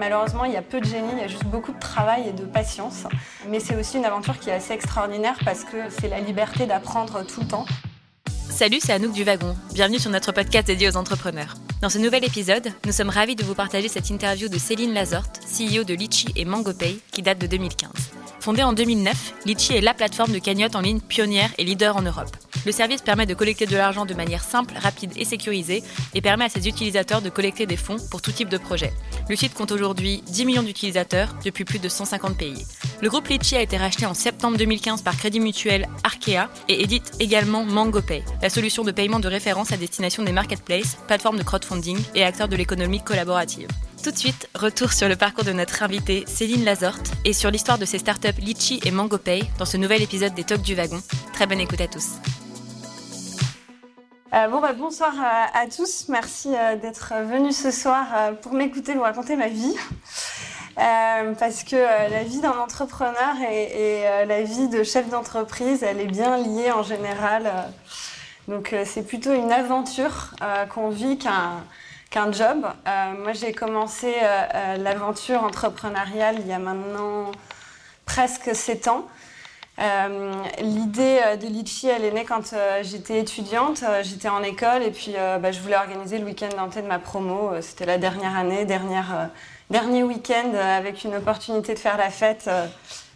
Malheureusement, il y a peu de génie, il y a juste beaucoup de travail et de patience. Mais c'est aussi une aventure qui est assez extraordinaire parce que c'est la liberté d'apprendre tout le temps. Salut, c'est Anouk du Wagon. Bienvenue sur notre podcast dédié aux entrepreneurs. Dans ce nouvel épisode, nous sommes ravis de vous partager cette interview de Céline Lazorte, CEO de Litchi et MangoPay, qui date de 2015. Fondée en 2009, Litchi est la plateforme de cagnotte en ligne pionnière et leader en Europe. Le service permet de collecter de l'argent de manière simple, rapide et sécurisée et permet à ses utilisateurs de collecter des fonds pour tout type de projet. Le site compte aujourd'hui 10 millions d'utilisateurs depuis plus de 150 pays. Le groupe Litchi a été racheté en septembre 2015 par Crédit Mutuel Arkea et édite également MangoPay, la solution de paiement de référence à destination des marketplaces, plateformes de crowdfunding et acteurs de l'économie collaborative. Tout de suite, retour sur le parcours de notre invitée Céline Lazorte et sur l'histoire de ses startups Litchi et MangoPay dans ce nouvel épisode des Talks du Wagon. Très bonne écoute à tous. Euh, bah, bonsoir à, tous. Merci euh, d'être venus ce soir euh, pour m'écouter vous raconter ma vie. parce que la vie d'un entrepreneur et, la vie de chef d'entreprise, elle est bien liée en général. donc c'est plutôt une aventure qu'on vit qu'un job. moi j'ai commencé l'aventure entrepreneuriale il y a maintenant presque sept ans. Euh, l'idée euh, de Litchi, elle est née quand euh, j'étais étudiante, j'étais en école et puis bah, je voulais organiser le week-end d'antenne de ma promo. C'était la dernière année, dernière, dernier week-end avec une opportunité de faire la fête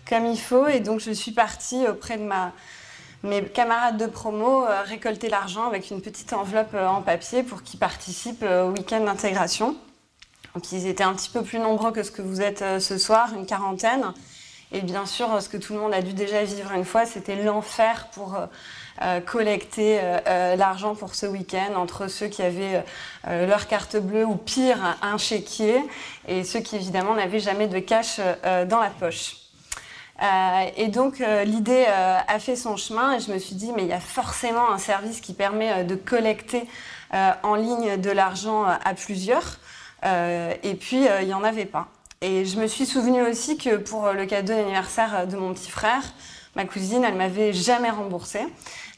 comme il faut. Et donc je suis partie auprès de mes camarades de promo récolter l'argent avec une petite enveloppe en papier pour qu'ils participent au week-end d'intégration. Donc ils étaient un petit peu plus nombreux que ce que vous êtes ce soir, une quarantaine. Et bien sûr, ce que tout le monde a dû déjà vivre une fois, c'était l'enfer pour euh, euh, collecter euh, l'argent pour ce week-end entre ceux qui avaient leur carte bleue ou pire, un chéquier, et ceux qui évidemment n'avaient jamais de cash dans la poche. et donc l'idée a fait son chemin et je me suis dit mais il y a forcément un service qui permet de collecter en ligne de l'argent à plusieurs. et puis il n'y en avait pas. Et je me suis souvenue aussi que pour le cadeau d'anniversaire de mon petit frère, ma cousine, elle m'avait jamais remboursé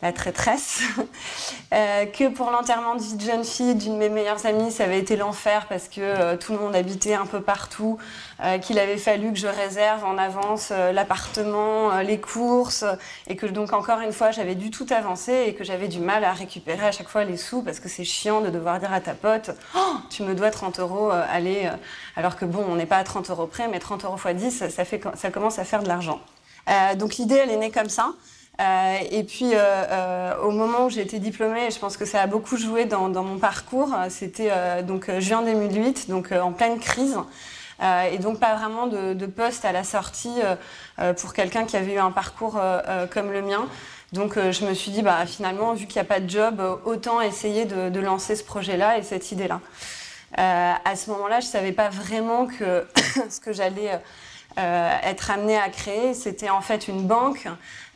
la traîtresse, euh, que pour l'enterrement de jeune fille d'une de mes meilleures amies, ça avait été l'enfer parce que euh, tout le monde habitait un peu partout, euh, qu'il avait fallu que je réserve en avance l'appartement, les courses, et que donc encore une fois j'avais dû tout avancer et que j'avais du mal à récupérer à chaque fois les sous parce que c'est chiant de devoir dire à ta pote, oh, tu me dois 30 euros, allez, alors que bon, on n'est pas à 30 euros près, mais 30 euros x 10, ça, fait, ça commence à faire de l'argent. donc l'idée, elle est née comme ça. Euh, et puis, euh, euh, au moment où j'ai été diplômée, je pense que ça a beaucoup joué dans, mon parcours. C'était donc juin 2008, donc en pleine crise. et donc pas vraiment de, de poste à la sortie pour quelqu'un qui avait eu un parcours comme le mien. Donc je me suis dit, bah, finalement, vu qu'il n'y a pas de job, autant essayer de, de lancer ce projet-là et cette idée-là. à ce moment-là, je ne savais pas vraiment que ce que j'allais être amenée à créer, c'était en fait une banque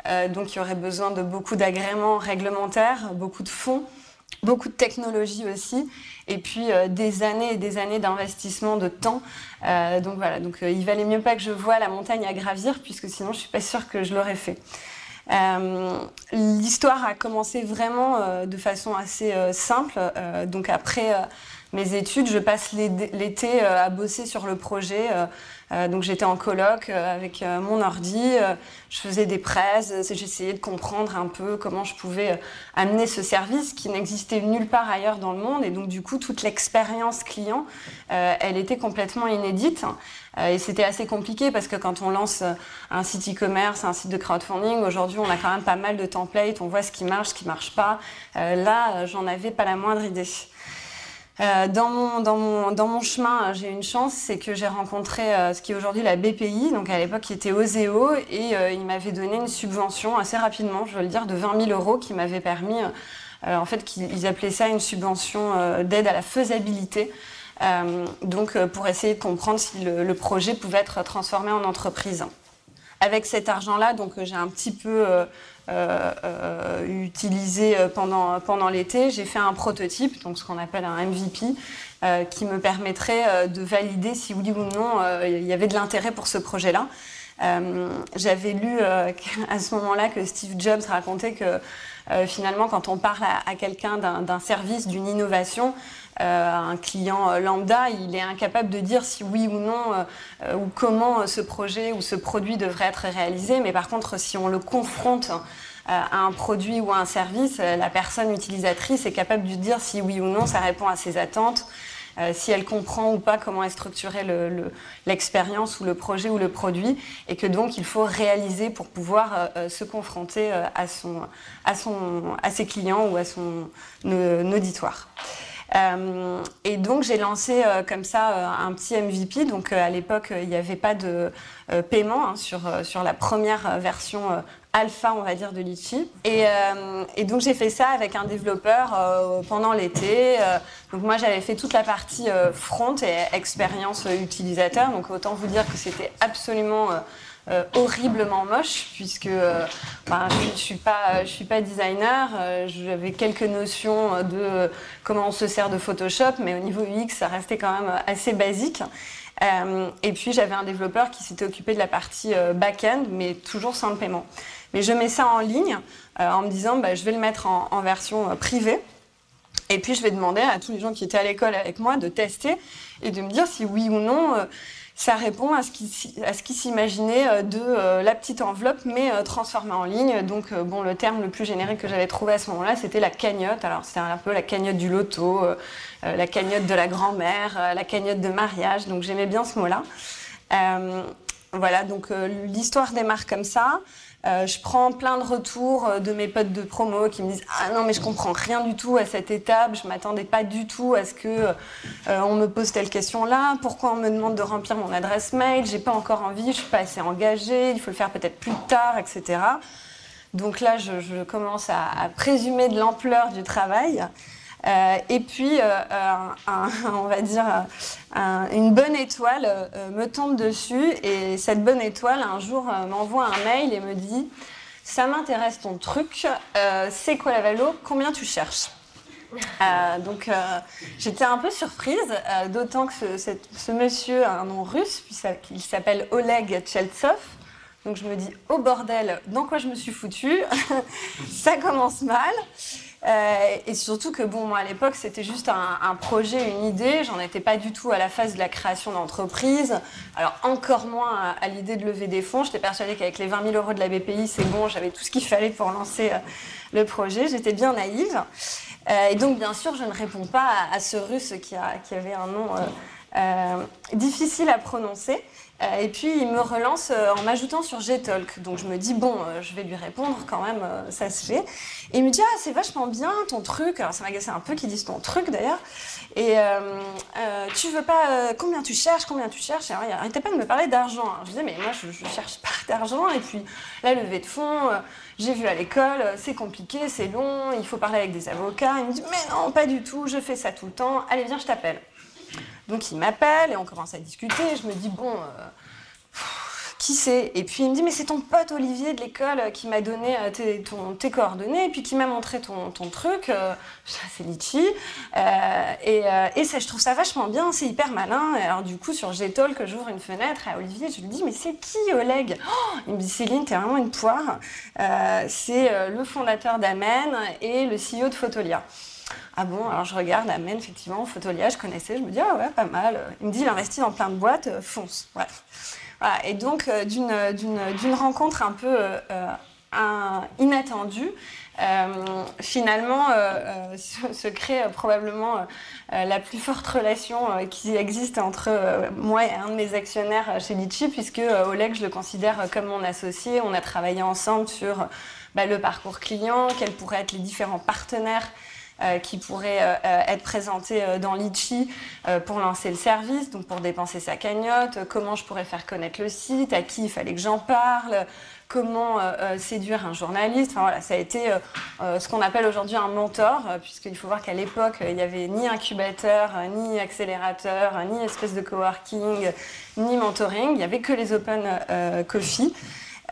euh, donc il y aurait besoin de beaucoup d'agréments réglementaires, beaucoup de fonds, beaucoup de technologie aussi, et puis euh, des années et des années d'investissement de temps. Euh, donc voilà, donc il valait mieux pas que je voie la montagne à gravir, puisque sinon je suis pas sûre que je l'aurais fait. L'histoire a commencé vraiment de façon assez simple. donc après mes études, je passe l'été à bosser sur le projet euh, donc j'étais en colloque euh, avec euh, mon ordi, je faisais des presses, j'essayais de comprendre un peu comment je pouvais amener ce service qui n'existait nulle part ailleurs dans le monde. Et donc du coup, toute l'expérience client, elle était complètement inédite. et c'était assez compliqué parce que quand on lance un site e-commerce, un site de crowdfunding, aujourd'hui on a quand même pas mal de templates, on voit ce qui marche, ce qui marche pas. là, j'en avais pas la moindre idée. Euh, dans, mon, dans, mon, dans, mon, chemin, j'ai une chance, c'est que j'ai rencontré euh, ce qui est aujourd'hui la BPI, donc à l'époque qui était Oseo, et euh, il m'avait donné une subvention assez rapidement, je veux le dire, de 20 000 euros qui m'avait permis, en fait, qu'ils appelaient ça une subvention d'aide à la faisabilité. donc pour essayer de comprendre si le, projet pouvait être transformé en entreprise. Avec cet argent-là, donc j'ai un petit peu euh, euh, utilisé euh, pendant, pendant l'été. J'ai fait un prototype, donc ce qu'on appelle un MVP, qui me permettrait de valider si oui ou non il y avait de l'intérêt pour ce projet-là. J'avais lu à ce moment-là que Steve Jobs racontait que finalement, quand on parle à quelqu'un d'un service, d'une innovation, euh, un client euh, lambda, il est incapable de dire si oui ou non euh, ou comment ce projet ou ce produit devrait être réalisé. Mais par contre, si on le confronte à un produit ou à un service, la personne utilisatrice est capable de dire si oui ou non ça répond à ses attentes, si elle comprend ou pas comment est structurée l'expérience ou le projet ou le produit, et que donc il faut réaliser pour pouvoir se confronter à ses clients ou à son auditoire. Euh, et donc j'ai lancé euh, comme ça euh, un petit MVP. Donc à l'époque, il n'y avait pas de paiement hein, sur, sur la première version alpha, on va dire, de Litchi. Et, et donc j'ai fait ça avec un développeur pendant l'été. donc moi j'avais fait toute la partie front et expérience utilisateur. Donc autant vous dire que c'était absolument euh, horriblement moche puisque euh, ben, je, ne je suis pas designer euh, j'avais quelques notions de comment on se sert de Photoshop mais au niveau UX ça restait quand même assez basique. Et puis j'avais un développeur qui s'était occupé de la partie back-end mais toujours sans le paiement. Mais je mets ça en ligne en me disant bah, je vais le mettre en version privée. Et puis je vais demander à tous les gens qui étaient à l'école avec moi de tester et de me dire si oui ou non ça répond à ce qui, s'imaginait euh, de euh, la petite enveloppe, mais euh, transformée en ligne. Donc, bon, le terme le plus générique que j'avais trouvé à ce moment-là, c'était la cagnotte. Alors, c'était un peu la cagnotte du loto, la cagnotte de la grand-mère, la cagnotte de mariage. Donc, j'aimais bien ce mot-là. voilà, donc l'histoire démarre comme ça. Euh, je prends plein de retours euh, de mes potes de promo qui me disent ah non mais je comprends rien du tout à cette étape, je m'attendais pas du tout à ce que euh, on me pose telle question là, pourquoi on me demande de remplir mon adresse mail, j'ai pas encore envie, je suis pas assez engagée, il faut le faire peut-être plus tard, etc. Donc là je, commence à, à, présumer de l'ampleur du travail. Euh, et puis, euh, on va dire, une bonne étoile euh, me tombe dessus. Et cette bonne étoile, un jour, m'envoie un mail et me dit Ça m'intéresse ton truc, c'est quoi la valo? Combien tu cherches? Donc j'étais un peu surprise, d'autant que ce, ce, monsieur a un nom russe, puisqu'il s'appelle Oleg Tcheltsov. Donc je me dis, oh bordel, dans quoi je me suis foutue? Ça commence mal. Euh, et surtout que, bon, moi, à l'époque, c'était juste un, projet, une idée. J'en étais pas du tout à la phase de la création d'entreprise. Alors, encore moins à, l'idée de lever des fonds. J'étais persuadée qu'avec les 20 000 euros de la BPI, c'est bon, j'avais tout ce qu'il fallait pour lancer euh, le projet. J'étais bien naïve. Euh, et donc, bien sûr, je ne réponds pas à, ce russe qui, avait un nom difficile à prononcer. Euh, et puis il me relance euh, en m'ajoutant sur Gtalk. Donc je me dis, bon, euh, je vais lui répondre quand même, ça se fait. Et il me dit, ah, c'est vachement bien ton truc. Alors ça m'agaçait un peu qu'ils disent ton truc d'ailleurs. Et tu veux pas, combien tu cherches, combien tu cherches? Et alors il n'arrêtait pas de me parler d'argent. Je disais, mais moi je, ne cherche pas d'argent. Et puis la levée de fonds, j'ai vu à l'école, c'est compliqué, c'est long, il faut parler avec des avocats. Il me dit, mais non, pas du tout, je fais ça tout le temps. Allez, viens, je t'appelle. Donc il m'appelle et on commence à discuter. je me dis, bon, euh, qui c'est? Et puis il me dit, mais c'est ton pote Olivier de l'école qui m'a donné euh, tes, coordonnées et puis qui m'a montré ton, truc. Euh, c'est Litchi. et, ça, je trouve ça vachement bien, c'est hyper malin. Alors du coup, sur que j'ouvre une fenêtre à Olivier, je lui dis, mais c'est qui Oleg? Oh Il me dit, Céline, t'es vraiment une poire. c'est le fondateur d'Amen et le CEO de Photolia. Ah bon, alors je regarde, Amen, effectivement, Photolia, je connaissais, je me dis, ah ouais, pas mal. Il me dit, il investit dans plein de boîtes, euh, fonce. Bref. Et donc, euh, d'une rencontre un peu euh, inattendue, finalement, se, crée probablement la plus forte relation qui existe entre moi et un de mes actionnaires chez Litchi, puisque Oleg, je le considère comme mon associé. On a travaillé ensemble sur bah, le parcours client, quels pourraient être les différents partenaires qui pourrait euh, euh, être présenté dans Litchi pour lancer le service, donc pour dépenser sa cagnotte, comment je pourrais faire connaître le site, à qui il fallait que j'en parle, comment séduire un journaliste. Enfin voilà, ça a été ce qu'on appelle aujourd'hui un mentor, puisqu'il faut voir qu'à l'époque, il n'y avait ni incubateur, ni accélérateur, ni espèce de coworking, ni mentoring. Il n'y avait que les open coffee.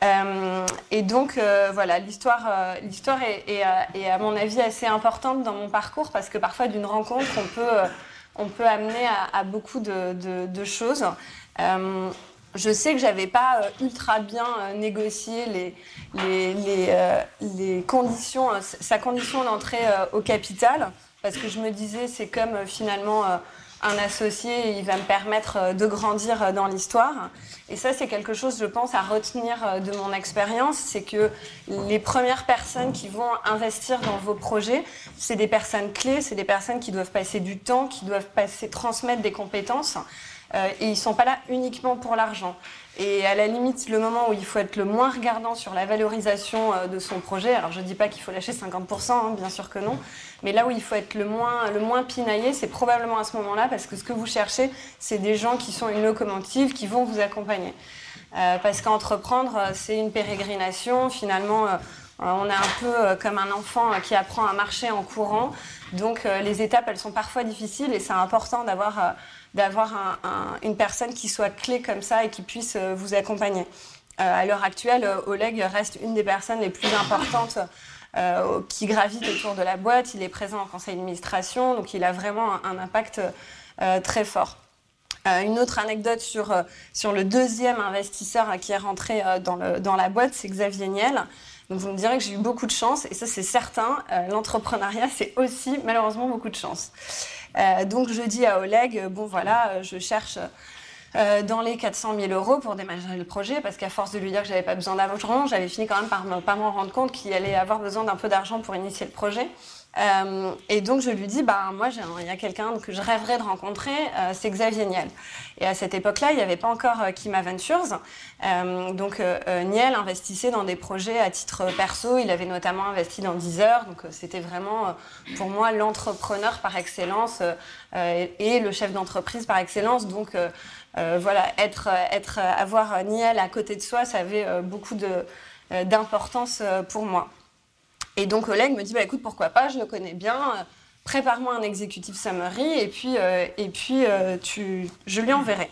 Euh, et donc, euh, voilà, l'histoire, euh, l'histoire est, à mon avis assez importante dans mon parcours parce que parfois, d'une rencontre, on peut, on peut amener à, beaucoup de, choses. je sais que j'avais pas ultra bien négocié les, les, les conditions, sa condition d'entrée au capital, parce que je me disais, c'est comme finalement un associé, il va me permettre euh, de grandir euh, dans l'histoire. Et ça, c'est quelque chose, je pense, à retenir euh, de mon expérience, c'est que les premières personnes qui vont investir dans vos projets, c'est des personnes clés, c'est des personnes qui doivent passer du temps, qui doivent passer, transmettre des compétences. Et ils sont pas là uniquement pour l'argent. Et à la limite, le moment où il faut être le moins regardant sur la valorisation de son projet, alors je ne dis pas qu'il faut lâcher 50%, hein, bien sûr que non, mais là où il faut être le moins, le moins pinaillé, c'est probablement à ce moment-là, parce que ce que vous cherchez, c'est des gens qui sont une locomotive, qui vont vous accompagner. Euh, parce qu'entreprendre, euh, c'est une pérégrination. Finalement, euh, on est un peu comme un enfant qui apprend à marcher en courant. Donc les étapes, elles sont parfois difficiles et c'est important d'avoir d'avoir une personne qui soit clé comme ça et qui puisse vous accompagner. à l'heure actuelle, Oleg reste une des personnes les plus importantes euh, qui gravite autour de la boîte. Il est présent en conseil d'administration, donc il a vraiment un, impact euh, très fort. Euh, une autre anecdote sur, le deuxième investisseur qui est rentré dans la boîte, c'est Xavier Niel. Donc vous me direz que j'ai eu beaucoup de chance, et ça c'est certain, l'entrepreneuriat c'est aussi malheureusement beaucoup de chance. Donc je dis à Oleg, bon voilà, je cherche euh, dans les 400 000 euros pour démarrer le projet, parce qu'à force de lui dire que j'avais pas besoin d'argent, j'avais fini quand même par ne pas m'en rendre compte qu'il allait avoir besoin d'un peu d'argent pour initier le projet. Euh, et donc je lui dis, bah moi il y a quelqu'un que je rêverais de rencontrer, euh, c'est Xavier Niel. Et à cette époque-là, il n'y avait pas encore euh, Kima donc Niel investissait dans des projets à titre perso. Il avait notamment investi dans Deezer. Donc c'était vraiment pour moi l'entrepreneur par excellence et, le chef d'entreprise par excellence. Donc voilà, être, être, avoir Niel à côté de soi, ça avait beaucoup d'importance pour moi. Et donc Oleg me dit bah écoute pourquoi pas, je le connais bien, euh, prépare-moi un executive summary et puis euh, et puis euh, tu, je lui enverrai.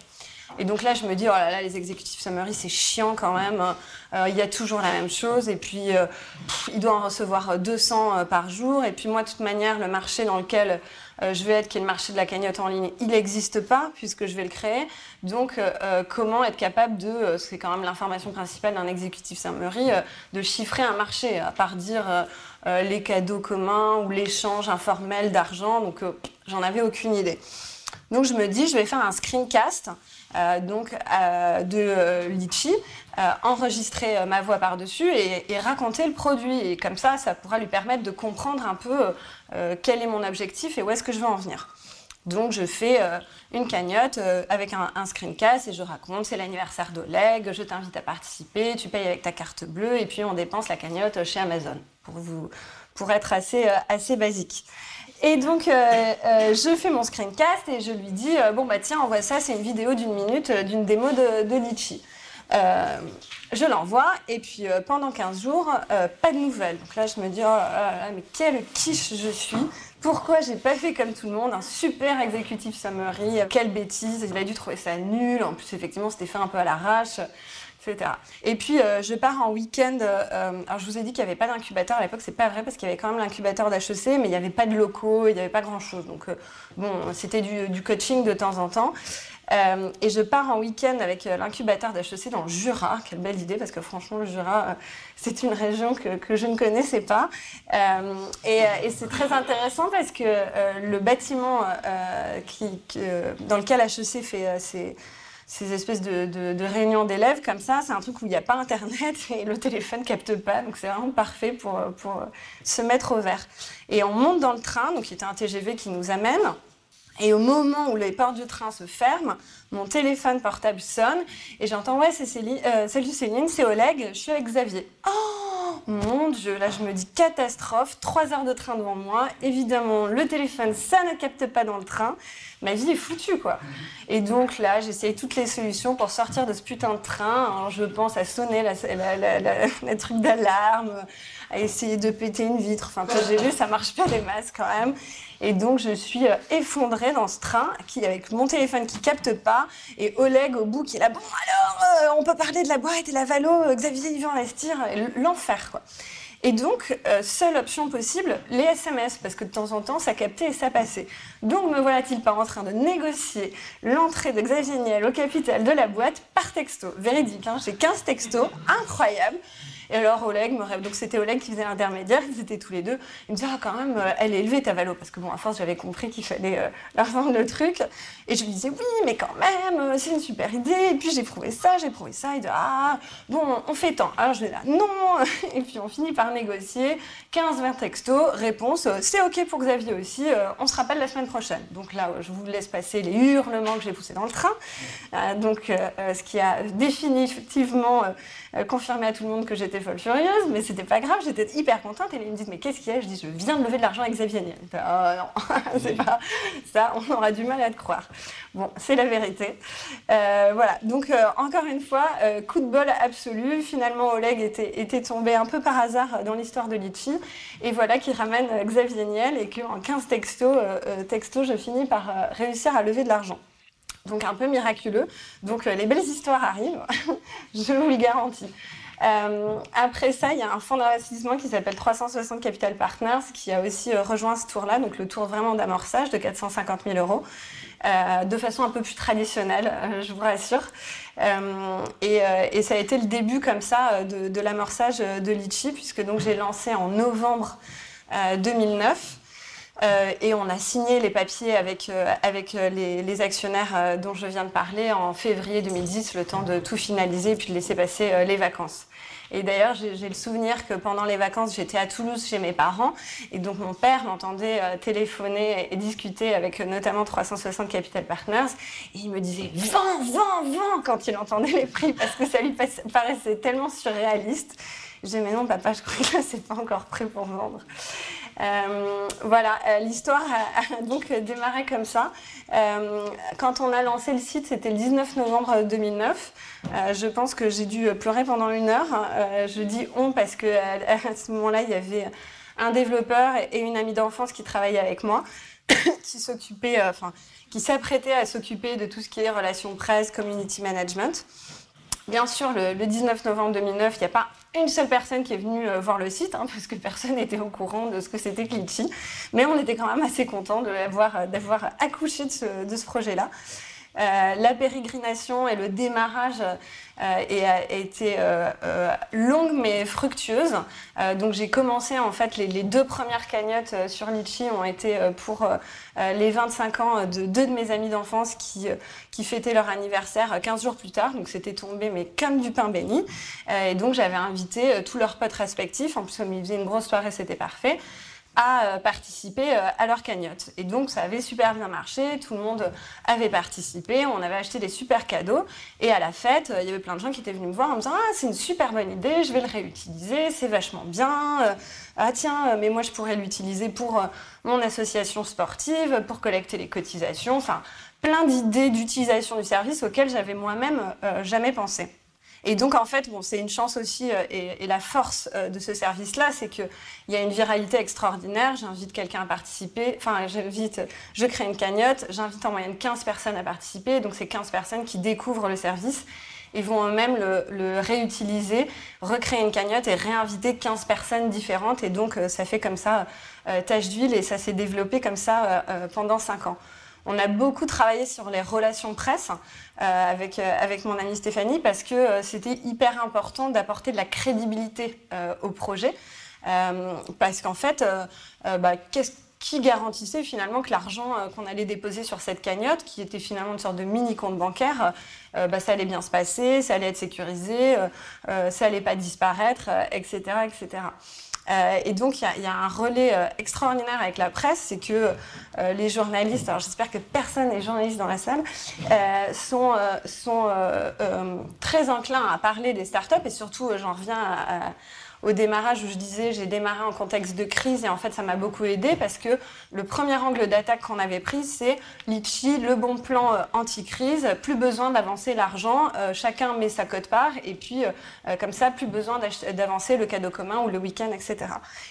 Et donc là, je me dis, oh là là, les executive summary, c'est chiant quand même. Il y a toujours la même chose. Et puis, il doit en recevoir 200 par jour. Et puis, moi, de toute manière, le marché dans lequel je vais être, qui est le marché de la cagnotte en ligne, il n'existe pas puisque je vais le créer. Donc, comment être capable de, c'est quand même l'information principale d'un executive summary, de chiffrer un marché, à part dire euh, les cadeaux communs ou l'échange informel d'argent. Donc, euh, j'en avais aucune idée. Donc, je me dis, je vais faire un screencast euh, donc, de Litchi, enregistrer ma voix par-dessus et, raconter le produit. Et comme ça, ça pourra lui permettre de comprendre un peu quel est mon objectif et où est-ce que je veux en venir. Donc je fais une cagnotte avec un, screencast et je raconte c'est l'anniversaire d'Oleg, je t'invite à participer, tu payes avec ta carte bleue et puis on dépense la cagnotte chez Amazon pour, vous, pour être assez, euh, assez basique. Et donc, euh, euh, je fais mon screencast et je lui dis Bon, bah tiens, envoie ça, c'est une vidéo d'une minute d'une démo de, de Litchi. je l'envoie et puis pendant 15 jours, pas de nouvelles. Donc là, je me dis Oh là là, mais quelle quiche je suis pourquoi j'ai pas fait comme tout le monde un super exécutif summary Quelle bêtise Il a dû trouver ça nul. En plus, effectivement, c'était fait un peu à l'arrache. Et puis, euh, je pars en week-end. Euh, alors, je vous ai dit qu'il n'y avait pas d'incubateur à l'époque, c'est pas vrai parce qu'il y avait quand même l'incubateur d'HEC, mais il n'y avait pas de locaux, il n'y avait pas grand-chose. Donc, euh, bon, c'était du, coaching de temps en temps. et je pars en week-end avec l'incubateur d'HEC dans le Jura. Quelle belle idée, parce que franchement, le Jura, c'est une région que, je ne connaissais pas. et, c'est très intéressant parce que le bâtiment dans lequel HEC fait ses ces espèces de, réunions d'élèves comme ça, c'est un truc où il n'y a pas Internet et le téléphone capte pas. Donc c'est vraiment parfait pour, pour se mettre au vert. Et on monte dans le train, donc il était un TGV qui nous amène. Et au moment où les portes du train se ferment, mon téléphone portable sonne et j'entends Ouais, c'est Céline, euh, salut Céline, c'est Oleg, je suis avec Xavier. Oh mon Dieu, là je me dis catastrophe, trois heures de train devant moi. Évidemment, le téléphone, ça ne capte pas dans le train ma vie est foutue, quoi. Et donc là, j'essaye toutes les solutions pour sortir de ce putain de train. je pense à sonner la, la, truc d'alarme, à essayer de péter une vitre. Enfin, j'ai vu, ça marche pas des masses quand même. Et donc, je suis euh, effondrée dans ce train avec mon téléphone qui capte pas et Oleg au bout qui est là. Bon, alors, euh, on peut parler de la boîte et la valo, Xavier, il veut investir. L'enfer, quoi. Et donc, seule option possible, les SMS, parce que de temps en temps, ça captait et ça passait. Donc, me voilà-t-il pas en train de négocier l'entrée de Xavier Niel au capital de la boîte par texto? Véridique, hein, j'ai 15 textos, incroyable. Et alors Oleg me. Donc c'était Oleg qui faisait l'intermédiaire, ils étaient tous les deux. Il me disait ah, quand même, euh, elle est élevée ta valo. Parce que bon, à force, j'avais compris qu'il fallait euh, leur vendre le truc. Et je lui disais oui, mais quand même, euh, c'est une super idée. Et puis j'ai prouvé ça, j'ai prouvé ça. Il dit ah, bon, on fait tant. Alors je vais là, non. Et puis on finit par négocier 15-20 textos, réponse c'est ok pour Xavier aussi, on se rappelle la semaine prochaine. Donc là, je vous laisse passer les hurlements que j'ai poussés dans le train. donc ce qui a définitivement confirmé à tout le monde que j'étais folle furieuse, mais c'était pas grave, j'étais hyper contente. Et ils me disent, mais qu'est-ce qu'il y a? Je dis, je viens de lever de l'argent avec Xavier Niel. oh non, c'est pas ça, on aura du mal à te croire. Bon, c'est la vérité. Euh, voilà, donc euh, encore une fois, euh, coup de bol absolu. Finalement, Oleg était, était tombé un peu par hasard dans l'histoire de Litchi. Et voilà qui ramène Xavier Niel et qu'en 15 textos, textos, je finis par réussir à lever de l'argent. Donc un peu miraculeux. Donc les belles histoires arrivent, je vous le garantis. Euh, après ça, il y a un fonds d'investissement qui s'appelle 360 Capital Partners qui a aussi euh, rejoint ce tour-là, donc le tour vraiment d'amorçage de 450 000 euros. Euh, de façon un peu plus traditionnelle, je vous rassure. Et, ça a été le début comme ça de, de l'amorçage de Litchi, puisque donc j'ai lancé en novembre 2009. Euh, et on a signé les papiers avec, avec les, les, actionnaires dont je viens de parler en février 2010, le temps de tout finaliser et puis de laisser passer les vacances. Et d'ailleurs, j'ai le souvenir que pendant les vacances, j'étais à Toulouse chez mes parents. Et donc, mon père m'entendait euh, téléphoner et discuter avec euh, notamment 360 Capital Partners. Et il me disait vends, vends, vends quand il entendait les prix parce que ça lui paraissait tellement surréaliste. Je disais, mais non, papa, je crois que c'est pas encore prêt pour vendre. Euh, voilà, euh, l'histoire a, donc démarré comme ça. Euh, quand on a lancé le site, c'était le 19 novembre 2009. je pense que j'ai dû pleurer pendant une heure. je dis on parce que à, ce moment-là, il y avait un développeur et une amie d'enfance qui travaillaient avec moi, qui s'occupait, enfin, qui s'apprêtait à s'occuper de tout ce qui est relations presse, community management. Bien sûr, le, 19 novembre 2009, il n'y a pas une seule personne qui est venue euh, voir le site, hein, parce que personne n'était au courant de ce que c'était Glitchy. Mais on était quand même assez content d'avoir accouché de ce projet-là. Euh, la pérégrination et le démarrage euh, a été euh, longue mais fructueuse. donc j'ai commencé en fait les, deux premières cagnottes sur Litchi ont été pour les 25 ans de deux de mes amis d'enfance qui, qui fêtaient leur anniversaire 15 jours plus tard. Donc c'était tombé mais comme du pain béni. et donc j'avais invité tous leurs potes respectifs. En plus comme ils faisaient une grosse soirée, c'était parfait à euh, participer euh, à leur cagnotte. Et donc ça avait super bien marché, tout le monde avait participé, on avait acheté des super cadeaux. Et à la fête, euh, il y avait plein de gens qui étaient venus me voir en me disant Ah, c'est une super bonne idée, je vais le réutiliser, c'est vachement bien. Ah, tiens, mais moi je pourrais l'utiliser pour mon association sportive, pour collecter les cotisations. Enfin, plein d'idées d'utilisation du service auxquelles j'avais moi-même jamais pensé. Et donc, en fait, bon, c'est une chance aussi, euh, et, la force euh, de ce service-là, c'est qu'il y a une viralité extraordinaire. J'invite quelqu'un à participer. Enfin, j'invite, je crée une cagnotte, j'invite en moyenne 15 personnes à participer. Donc, c'est 15 personnes qui découvrent le service et vont eux-mêmes le, réutiliser, recréer une cagnotte et réinviter 15 personnes différentes. Et donc, euh, ça fait comme ça tâche d'huile et ça s'est développé comme ça pendant 5 ans. On a beaucoup travaillé sur les relations presse euh, avec, euh, avec mon amie Stéphanie parce que euh, c'était hyper important d'apporter de la crédibilité au projet. parce qu'en fait, bah, qu'est-ce qui garantissait finalement que l'argent qu'on allait déposer sur cette cagnotte, qui était finalement une sorte de mini compte bancaire, bah, ça allait bien se passer, ça allait être sécurisé, ça allait pas disparaître, etc., etc. Euh, et donc, il y, a un relais euh, extraordinaire avec la presse, c'est que euh, les journalistes, alors j'espère que personne n'est journaliste dans la salle, sont, sont très enclins à parler des startups et surtout, j'en reviens à au démarrage je disais j'ai démarré en contexte de crise et en fait ça m'a beaucoup aidé parce que le premier angle d'attaque qu'on avait pris c'est Litchi, le bon plan euh, anti-crise, plus besoin d'avancer l'argent, euh, chacun met sa cote-part et puis euh, comme ça plus besoin d'avancer le cadeau commun ou le week-end, etc.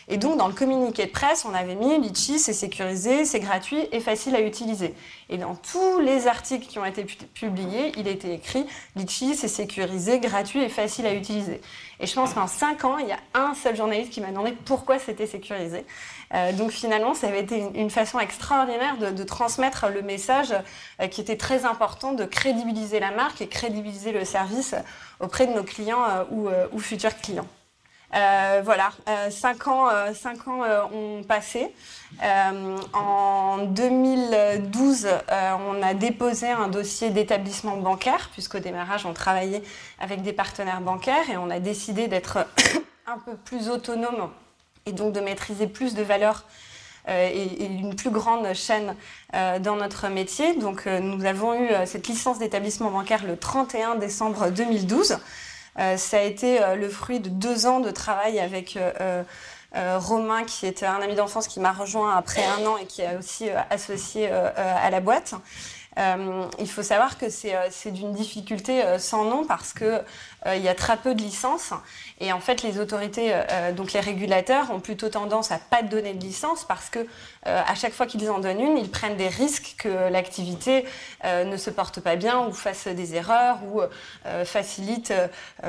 Et donc dans le communiqué de presse on avait mis Litchi c'est sécurisé, c'est gratuit et facile à utiliser. Et dans tous les articles qui ont été publiés il était écrit Litchi c'est sécurisé, gratuit et facile à utiliser. Et je pense qu'en 5 ans, il y a un seul journaliste qui m'a demandé pourquoi c'était sécurisé. Euh, donc finalement, ça avait été une, façon extraordinaire de, transmettre le message euh, qui était très important de crédibiliser la marque et crédibiliser le service auprès de nos clients ou, ou, futurs clients. Voilà, cinq ans, cinq ans ont passé. en 2012, on a déposé un dossier d'établissement bancaire, puisqu'au démarrage, on travaillait avec des partenaires bancaires et on a décidé d'être un peu plus autonome et donc de maîtriser plus de valeurs euh, et, une plus grande chaîne euh, dans notre métier. Donc euh, nous avons eu cette licence d'établissement bancaire le 31 décembre 2012. Ça a été le fruit de deux ans de travail avec Romain, qui était un ami d'enfance qui m'a rejoint après un an et qui a aussi associé à la boîte. il faut savoir que c'est d'une difficulté sans nom parce que il y a très peu de licences et en fait, les autorités, euh, euh, donc les régulateurs, ont plutôt tendance à pas donner de licence parce que euh, à chaque fois qu'ils en donnent une, ils prennent des risques que l'activité ne se porte pas bien ou fasse des erreurs ou facilite,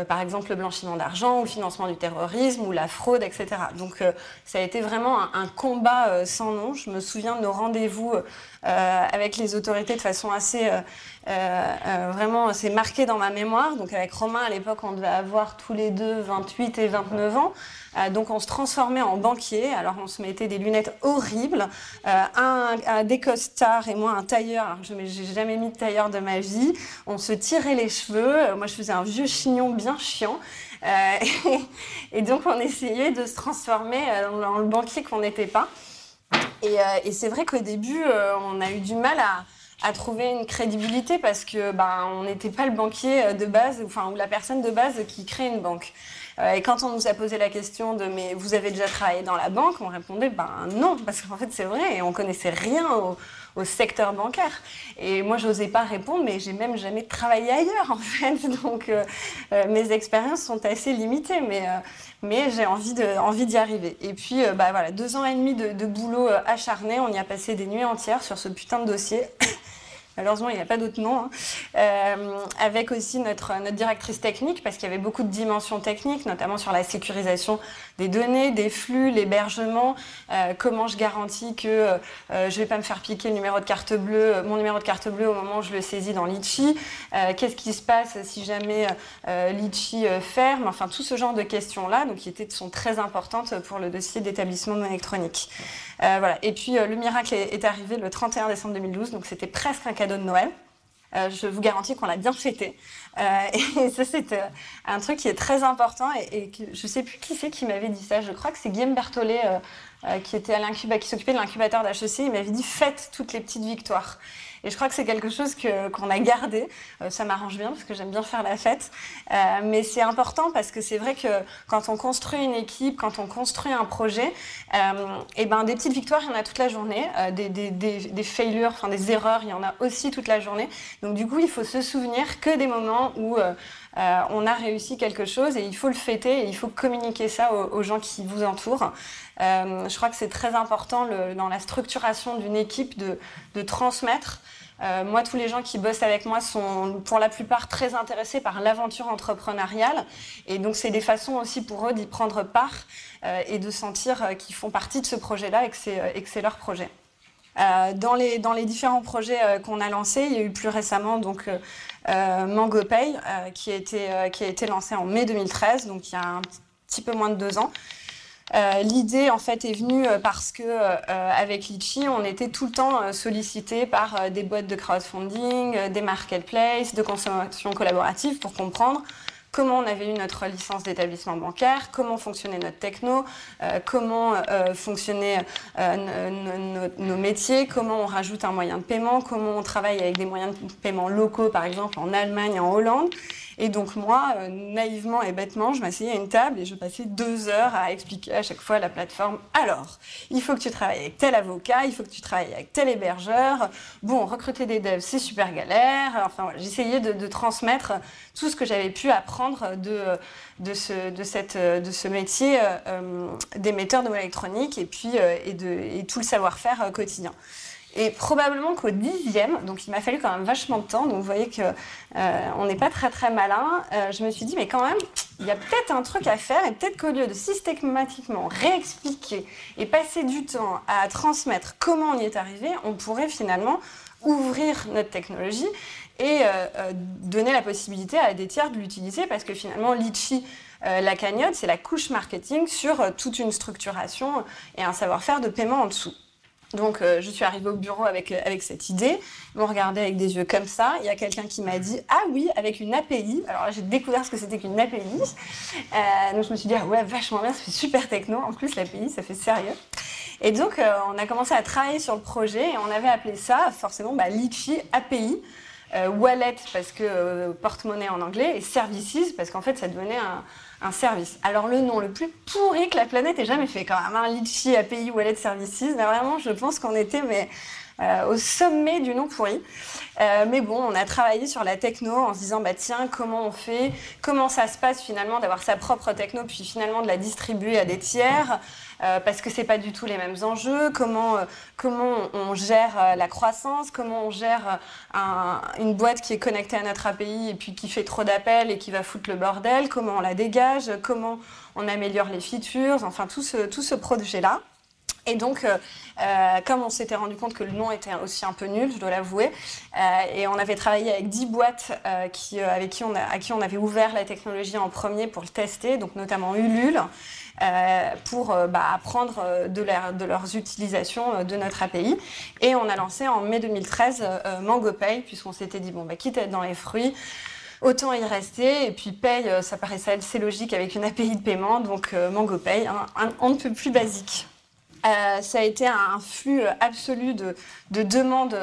par exemple, le blanchiment d'argent ou le financement du terrorisme ou la fraude, etc. Donc, ça a été vraiment un combat sans nom. Je me souviens de nos rendez-vous avec les autorités de façon assez vraiment, c'est marqué dans ma mémoire. Donc, avec Romain à l'époque, on devait avoir tous les deux 28 et 29 ans. Euh, donc on se transformait en banquier. Alors on se mettait des lunettes horribles, euh, un, un, des et moi un tailleur. Alors je n'ai jamais mis de tailleur de ma vie. On se tirait les cheveux. Euh, moi je faisais un vieux chignon bien chiant. et, donc on essayait de se transformer dans le banquier qu'on n'était pas. Et, c'est vrai qu'au début, on a eu du mal à, à trouver une crédibilité parce que ben on n'était pas le banquier de base, enfin ou la personne de base qui crée une banque. Euh, et quand on nous a posé la question de mais vous avez déjà travaillé dans la banque, on répondait ben non parce qu'en fait c'est vrai et on connaissait rien au, secteur bancaire. Et moi, j'osais pas répondre, mais j'ai même jamais travaillé ailleurs, en fait. Donc, euh, euh, mes expériences sont assez limitées, mais, mais j'ai envie d'y arriver. Et puis, bah, voilà, deux ans et demi de, de boulot acharné, on y a passé des nuits entières sur ce putain de dossier. Malheureusement, il n'y a pas d'autre nom. Hein. Euh, avec aussi notre, notre directrice technique, parce qu'il y avait beaucoup de dimensions techniques, notamment sur la sécurisation des données, des flux, l'hébergement, euh, comment je garantis que euh, je ne vais pas me faire piquer le numéro de carte bleue, mon numéro de carte bleue au moment où je le saisis dans Litchi, qu'est-ce qui se passe si jamais Litchi ferme, enfin tout ce genre de questions-là, donc qui étaient, sont très importantes pour le dossier d'établissement électronique. Voilà. Et puis le miracle est, arrivé le 31 décembre 2012, donc c'était presque un cadeau de Noël. Euh, je vous garantis qu'on l'a bien fêté. Euh, et ça, c'est euh, un truc qui est très important. Et, que, je ne sais plus qui c'est qui m'avait dit ça. Je crois que c'est Guillaume Berthollet qui, était à qui s'occupait de l'incubateur d'HEC. Il m'avait dit faites toutes les petites victoires. Et je crois que c'est quelque chose qu'on a gardé. Euh, ça m'arrange bien parce que j'aime bien faire la fête. Euh, mais c'est important parce que c'est vrai que quand on construit une équipe, quand on construit un projet, et euh, eh ben, des petites victoires, il y en a toute la journée. des, failures, enfin des erreurs, il y en a aussi toute la journée. Donc du coup, il faut se souvenir que des moments où on a réussi quelque chose et il faut le fêter et il faut communiquer ça aux, gens qui vous entourent. je crois que c'est très important dans la structuration d'une équipe de transmettre euh, moi, tous les gens qui bossent avec moi sont pour la plupart très intéressés par l'aventure entrepreneuriale. Et donc, c'est des façons aussi pour eux d'y prendre part euh, et de sentir euh, qu'ils font partie de ce projet-là et que c'est leur projet. dans, les, différents projets qu'on a lancés, il y a eu plus récemment donc, MangoPay a été, qui a été lancé en mai 2013, donc il y a un petit peu moins de deux ans. Euh, l'idée en fait est venue euh, parce que euh, avec Litchi, on était tout le temps sollicité par des boîtes de crowdfunding, des marketplaces, de consommation collaborative pour comprendre comment on avait eu notre licence d'établissement bancaire, comment fonctionnait notre techno, comment fonctionnaient nos métiers, comment on rajoute un moyen de paiement, comment on travaille avec des moyens de paiement locaux, par exemple en Allemagne, en Hollande. Et donc moi, euh, naïvement et bêtement, je m'asseyais à une table et je passais deux heures à expliquer à chaque fois la plateforme. Alors, il faut que tu travailles avec tel avocat, il faut que tu travailles avec tel hébergeur. Bon, recruter des devs, c'est super galère. Enfin, j'essayais de, transmettre tout ce que j'avais pu apprendre de, ce, métier euh, d'émetteur de mots électroniques et puis et, de, et tout le savoir-faire euh, quotidien. Et probablement qu'au dixième, donc il m'a fallu quand même vachement de temps, donc vous voyez qu'on euh, n'est pas très très malin, euh, je me suis dit, mais quand même, il y a peut-être un truc à faire et peut-être qu'au lieu de systématiquement réexpliquer et passer du temps à transmettre comment on y est arrivé, on pourrait finalement ouvrir notre technologie et euh, donner la possibilité à des tiers de l'utiliser parce que finalement Litchi la cagnotte, c'est la couche marketing sur toute une structuration et un savoir-faire de paiement en dessous. Donc, je suis arrivée au bureau avec, avec cette idée. Ils m'ont regardé avec des yeux comme ça. Il y a quelqu'un qui m'a dit Ah oui, avec une API. Alors là, j'ai découvert ce que c'était qu'une API. donc, je me suis dit Ah ouais, vachement bien, ça fait super techno. En plus, l'API, ça fait sérieux. Et donc, on a commencé à travailler sur le projet et on avait appelé ça forcément bah, Litchi API. Euh, wallet parce que euh, porte-monnaie en anglais et services parce qu'en fait ça devenait un, service. Alors le nom le plus pourri que la planète ait jamais fait quand même, un hein, Litchi API Wallet Services, mais vraiment je pense qu'on était mais euh, au sommet du nom pourri. mais bon, on a travaillé sur la techno en se disant, bah tiens, comment on fait? Comment ça se passe finalement d'avoir sa propre techno, puis finalement de la distribuer à des tiers? Euh, parce que c'est pas du tout les mêmes enjeux. Comment, euh, comment on gère euh, la croissance, comment on gère une boîte qui est connectée à notre API et puis qui fait trop d'appels et qui va foutre le bordel, comment on la dégage, comment on améliore les features, enfin tout ce, tout ce projet-là. Et donc, comme on s'était rendu compte que le nom était aussi un peu nul, je dois l'avouer, et on avait travaillé avec 10 boîtes qui, avec qui on à qui on avait ouvert la technologie en premier pour le tester, donc notamment Ulule, euh, pour euh, bah, apprendre euh, de, de, leurs utilisations de notre API. Et on a lancé en mai 2013 MangoPay, puisqu'on s'était dit, bon, bah, quitte à être dans les fruits, autant y rester. Et puis Pay, ça paraissait assez logique avec une API de paiement, donc MangoPay, hein, on ne peut plus basique. Ça a été un flux absolu de, de demandes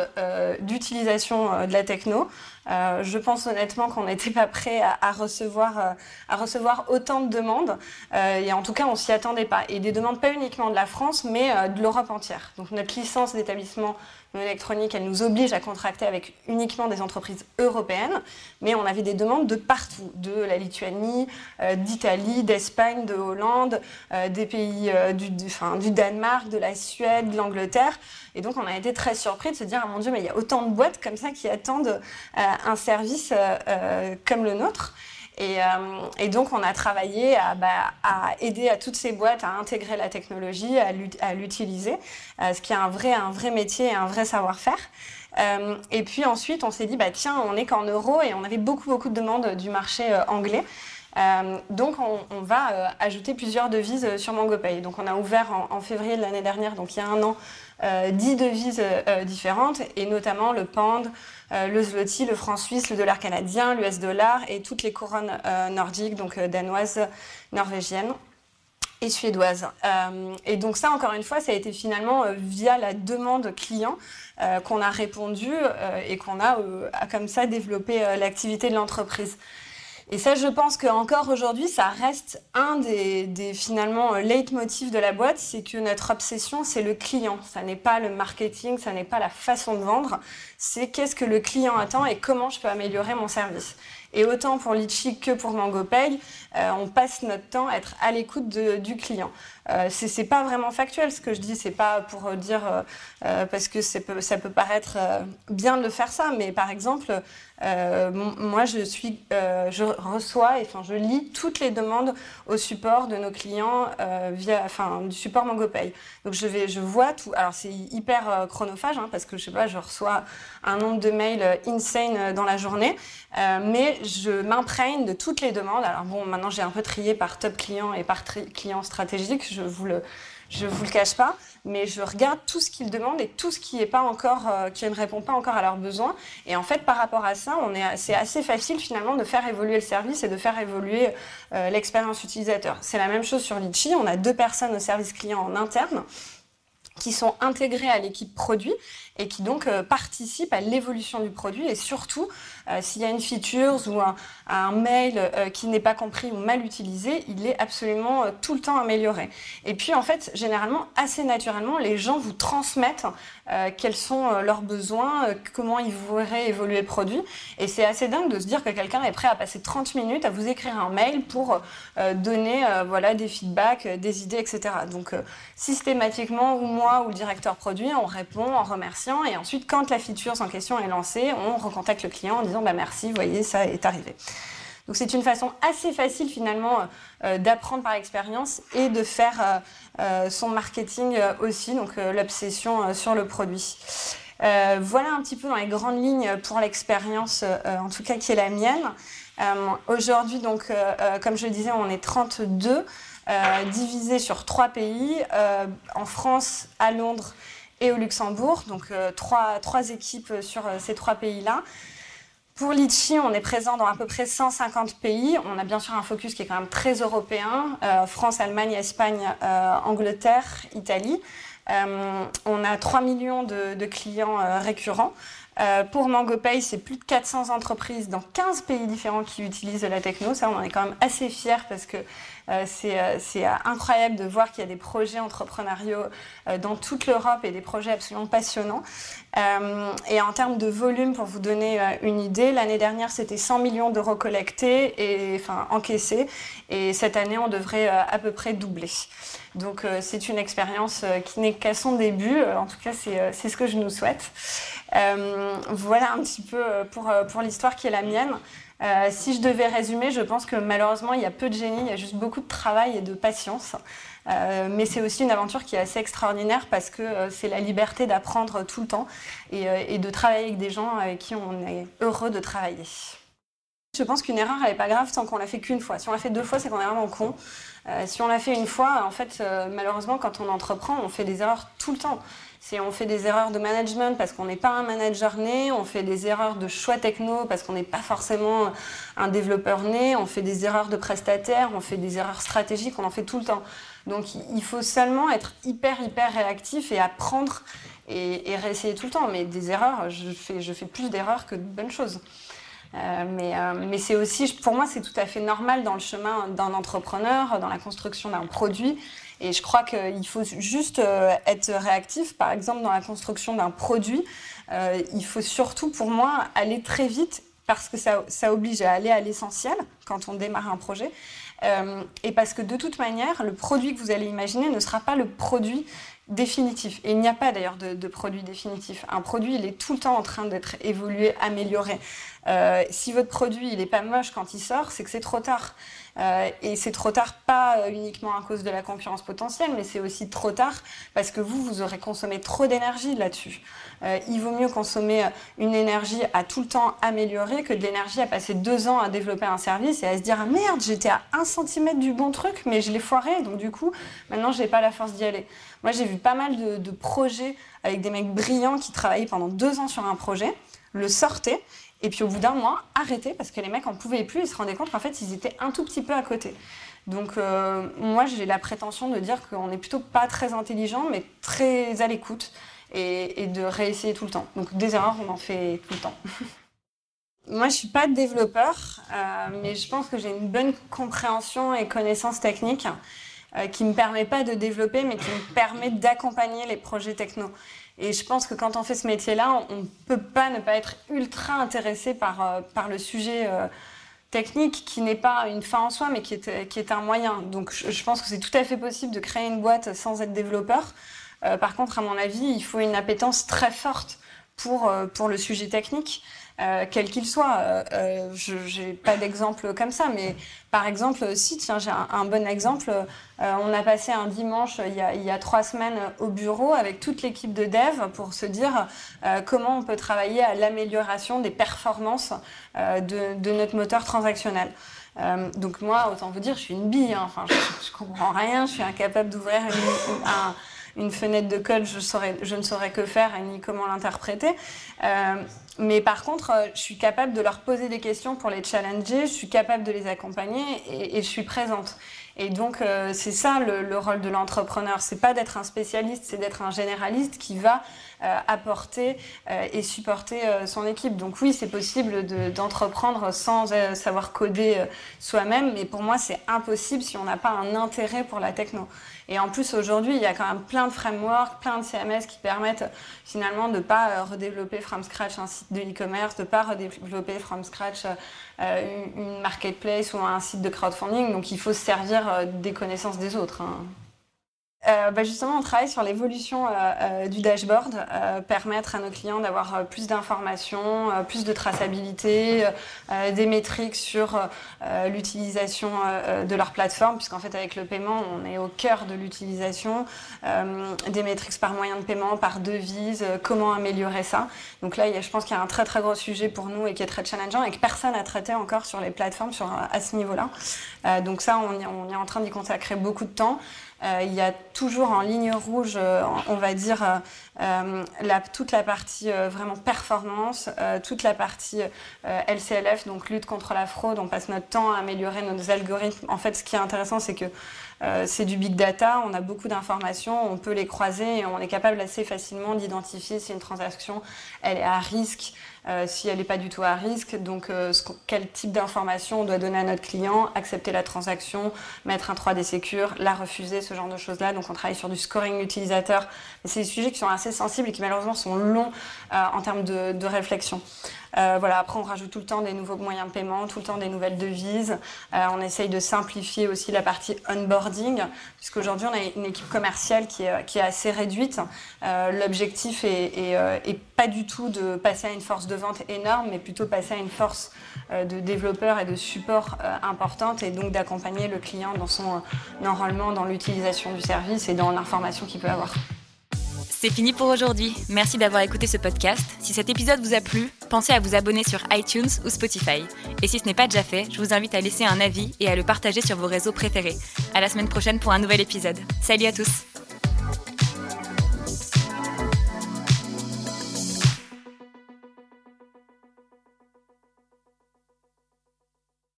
d'utilisation de la techno. Euh, je pense honnêtement qu'on n'était pas prêt à, recevoir, euh, à recevoir autant de demandes. Euh, et en tout cas, on s'y attendait pas. Et des demandes pas uniquement de la France, mais de l'Europe entière. Donc notre licence d'établissement électronique, elle nous oblige à contracter avec uniquement des entreprises européennes, mais on avait des demandes de partout, de la Lituanie, d'Italie, d'Espagne, de Hollande, des pays du, du, du, Danemark, de la Suède, de l'Angleterre. Et donc on a été très surpris de se dire, ah, mon Dieu, mais il y a autant de boîtes comme ça qui attendent un service euh, euh, comme le nôtre. Et, euh, donc, on a travaillé bah, à, aider à toutes ces boîtes à intégrer la technologie, à l'utiliser, ce qui est un vrai, un vrai métier et un vrai savoir-faire. et puis ensuite, on s'est dit, bah, tiens, on n'est qu'en euros et on avait beaucoup, beaucoup de demandes du marché anglais. donc, on, va ajouter plusieurs devises sur MangoPay. Donc, on a ouvert en février de l'année dernière, donc il y a un an, 10 devises différentes, et notamment le PAND, euh, le zloty, le franc suisse, le dollar canadien, l'US dollar et toutes les couronnes euh, nordiques, donc euh, danoises, norvégiennes et suédoises. et donc ça, encore une fois, ça a été finalement via la demande client qu'on a répondu et qu'on a comme ça développé l'activité de l'entreprise. Et ça, je pense qu'encore aujourd'hui, ça reste un des, finalement leitmotifs de la boîte, c'est que notre obsession, c'est le client. Ça n'est pas le marketing, ça n'est pas la façon de vendre, c'est qu'est-ce que le client attend et comment je peux améliorer mon service. Et autant pour Litchi que pour MangoPay, euh, on passe notre temps à être à l'écoute du client. Euh, c'est pas vraiment factuel ce que je dis, c'est pas pour dire euh, parce que ça peut paraître bien de faire ça, mais par exemple, moi je suis, je reçois, et, enfin je lis toutes les demandes au support de nos clients via, enfin du support MangoPay. Donc je vais, je vois tout. Alors c'est hyper chronophage hein, parce que je sais pas, je reçois un nombre de mails insane dans la journée, mais je m'imprègne de toutes les demandes. Alors bon, maintenant j'ai un peu trié par top client et par client stratégique, je vous le, je vous le cache pas, mais je regarde tout ce qu'ils demandent et tout ce qui pas encore, euh, qui ne répond pas encore à leurs besoins. Et en fait, par rapport à ça, on est, c'est assez facile finalement de faire évoluer le service et de faire évoluer euh, l'expérience utilisateur. C'est la même chose sur Litchi. On a deux personnes au service client en interne qui sont intégrées à l'équipe produit et qui donc euh, participent à l'évolution du produit et surtout euh, s'il y a une feature ou un, mail euh, qui n'est pas compris ou mal utilisé, il est absolument tout le temps amélioré. Et puis en fait, généralement, assez naturellement, les gens vous transmettent quels sont leurs besoins, comment ils voudraient évoluer le produit. Et c'est assez dingue de se dire que quelqu'un est prêt à passer 30 minutes à vous écrire un mail pour donner voilà, des feedbacks, des idées, etc. Donc systématiquement, ou moi ou le directeur produit, on répond en et ensuite, quand la feature en question est lancée, on recontacte le client en disant bah, merci, vous voyez, ça est arrivé. Donc c'est une façon assez facile finalement d'apprendre par expérience et de faire son marketing aussi, donc l'obsession sur le produit. voilà un petit peu dans les grandes lignes pour l'expérience, en tout cas qui est la mienne. Aujourd'hui, donc, comme je le disais, on est 32. Euh, divisé sur trois pays, euh, en France, à Londres et au Luxembourg. Donc euh, trois, trois, équipes sur ces trois pays-là. Pour Litchi, on est présent dans à peu près 150 pays. On a bien sûr un focus qui est quand même très européen. France, Allemagne, Espagne, Angleterre, Italie. on a 3 millions de, clients récurrents. Euh, pour MangoPay, c'est plus de 400 entreprises dans 15 pays différents qui utilisent la techno. Ça, on en est quand même assez fiers parce que euh, euh, c'est incroyable de voir qu'il y a des projets entrepreneuriaux dans toute l'Europe et des projets absolument passionnants. et en termes de volume, pour vous donner une idée, l'année dernière, c'était 100 millions d'euros collectés et enfin encaissés. Et cette année, on devrait à peu près doubler. Donc c'est une expérience qui n'est qu'à son début. En tout cas, c'est ce que je nous souhaite. Euh, voilà un petit peu euh, pour, euh, pour l'histoire qui est la mienne. si je devais résumer, je pense que malheureusement, il y a peu de génie, il y a juste beaucoup de travail et de patience. mais c'est aussi une aventure qui est assez extraordinaire parce que c'est la liberté d'apprendre tout le temps et, et, de travailler avec des gens avec qui on est heureux de travailler. Je pense qu'une erreur, elle n'est pas grave tant qu'on l'a fait qu'une fois. Si on l'a fait deux fois, c'est qu'on est vraiment con. si on l'a fait une fois, en fait, malheureusement, quand on entreprend, on fait des erreurs tout le temps. Si on fait des erreurs de management parce qu'on n'est pas un manager né, on fait des erreurs de choix techno parce qu'on n'est pas forcément un développeur né, on fait des erreurs de prestataire, on fait des erreurs stratégiques, on en fait tout le temps. Donc il faut seulement être hyper hyper réactif et apprendre et, réessayer tout le temps. Mais des erreurs, je fais, je fais plus d'erreurs que de bonnes choses. Euh, mais, euh, mais c'est aussi, pour moi, c'est tout à fait normal dans le chemin d'un entrepreneur, dans la construction d'un produit, et je crois qu'il faut juste euh, être réactif. Par exemple, dans la construction d'un produit, euh, il faut surtout, pour moi, aller très vite parce que ça, oblige à aller à l'essentiel quand on démarre un projet. Euh, et parce que de toute manière, le produit que vous allez imaginer ne sera pas le produit définitif. Et il n'y a pas d'ailleurs de, produit définitif. Un produit, il est tout le temps en train d'être évolué, amélioré. Euh, si votre produit, il n'est pas moche quand il sort, c'est que c'est trop tard. Euh, et c'est trop tard, pas uniquement à cause de la concurrence potentielle, mais c'est aussi trop tard parce que vous, vous aurez consommé trop d'énergie là-dessus. Euh, il vaut mieux consommer une énergie à tout le temps améliorer que de l'énergie à passer deux ans à développer un service et à se dire ah merde, j'étais à un centimètre du bon truc, mais je l'ai foiré, donc du coup, maintenant, j'ai pas la force d'y aller. Moi, j'ai vu pas mal de projets avec des mecs brillants qui travaillaient pendant deux ans sur un projet, le sortaient et puis au bout d'un mois, arrêter parce que les mecs en pouvaient plus, ils se rendaient compte qu'en fait, ils étaient un tout petit peu à côté. Donc euh, moi, j'ai la prétention de dire qu'on n'est plutôt pas très intelligent, mais très à l'écoute et, de réessayer tout le temps. Donc des erreurs, on en fait tout le temps. moi, je suis pas développeur, euh, mais je pense que j'ai une bonne compréhension et connaissance technique euh, qui me permet pas de développer, mais qui me permet d'accompagner les projets techno. Et je pense que quand on fait ce métier-là, on ne peut pas ne pas être ultra intéressé par, euh, par le sujet euh, technique qui n'est pas une fin en soi, mais qui est, qui est un moyen. Donc je, pense que c'est tout à fait possible de créer une boîte sans être développeur. Euh, par contre, à mon avis, il faut une appétence très forte pour, pour le sujet technique. Euh, quel qu'il soit. Euh, euh je n'ai pas d'exemple comme ça, mais par exemple, si, tiens, j'ai un, bon exemple. On a passé un dimanche il y, a, trois semaines au bureau avec toute l'équipe de dev pour se dire comment on peut travailler à l'amélioration des performances de, notre moteur transactionnel. donc moi, autant vous dire, je suis une bille. Hein. Enfin, je, je, comprends rien. Je suis incapable d'ouvrir un une fenêtre de code, je, ne saurais que faire ni comment l'interpréter. Mais par contre, euh, je suis capable de leur poser des questions pour les challenger, je suis capable de les accompagner et, je suis présente. Et donc, euh, c'est ça le, le, rôle de l'entrepreneur. C'est pas d'être un spécialiste, c'est d'être un généraliste qui va apporter euh, et supporter son équipe. Donc oui, c'est possible d'entreprendre sans savoir coder soi-même, mais pour moi, c'est impossible si on n'a pas un intérêt pour la techno. Et en plus, aujourd'hui, il y a quand même plein de frameworks, plein de CMS qui permettent finalement de ne pas redévelopper from scratch un site de e-commerce, de ne pas redévelopper from scratch euh, une marketplace ou un site de crowdfunding. Donc il faut se servir euh, des connaissances des autres. Hein. Euh, bah, justement, on travaille sur l'évolution du dashboard, permettre à nos clients d'avoir plus d'informations, plus de traçabilité, des métriques sur l'utilisation de leur plateforme, puisqu'en fait, avec le paiement, on est au cœur de l'utilisation, des métriques par moyen de paiement, par devise, comment améliorer ça. Donc là, je pense qu'il y a un très très gros sujet pour nous et qui est très challengeant et que personne n'a traité encore sur les plateformes sur, à ce niveau-là. donc ça, on, on est en train d'y consacrer beaucoup de temps. Euh, il y a toujours en ligne rouge, euh, on va dire, euh, toute la partie vraiment performance, toute la partie LCLF, donc lutte contre la fraude. On passe notre temps à améliorer nos algorithmes. En fait, ce qui est intéressant, c'est que c'est du big data, on a beaucoup d'informations, on peut les croiser et on est capable assez facilement d'identifier si une transaction elle est à risque, si elle n'est pas du tout à risque. Donc, euh, quel type d'information on doit donner à notre client, accepter la transaction, mettre un 3D Secure, la refuser, ce genre de choses-là. Donc, on travaille sur du scoring utilisateur. C'est des sujets qui sont assez sensibles et qui malheureusement sont longs euh, en termes de, de réflexion. Euh, voilà, après, on rajoute tout le temps des nouveaux moyens de paiement, tout le temps des nouvelles devises. Euh, on essaye de simplifier aussi la partie onboarding, puisqu'aujourd'hui, on a une équipe commerciale qui est, assez réduite. Euh, L'objectif est, est, pas du tout de passer à une force vente énorme, mais plutôt passer à une force de développeurs et de support importante, et donc d'accompagner le client dans son enrôlement, dans l'utilisation du service et dans l'information qu'il peut avoir. C'est fini pour aujourd'hui. Merci d'avoir écouté ce podcast. Si cet épisode vous a plu, pensez à vous abonner sur iTunes ou Spotify. Et si ce n'est pas déjà fait, je vous invite à laisser un avis et à le partager sur vos réseaux préférés. À la semaine prochaine pour un nouvel épisode. Salut à tous!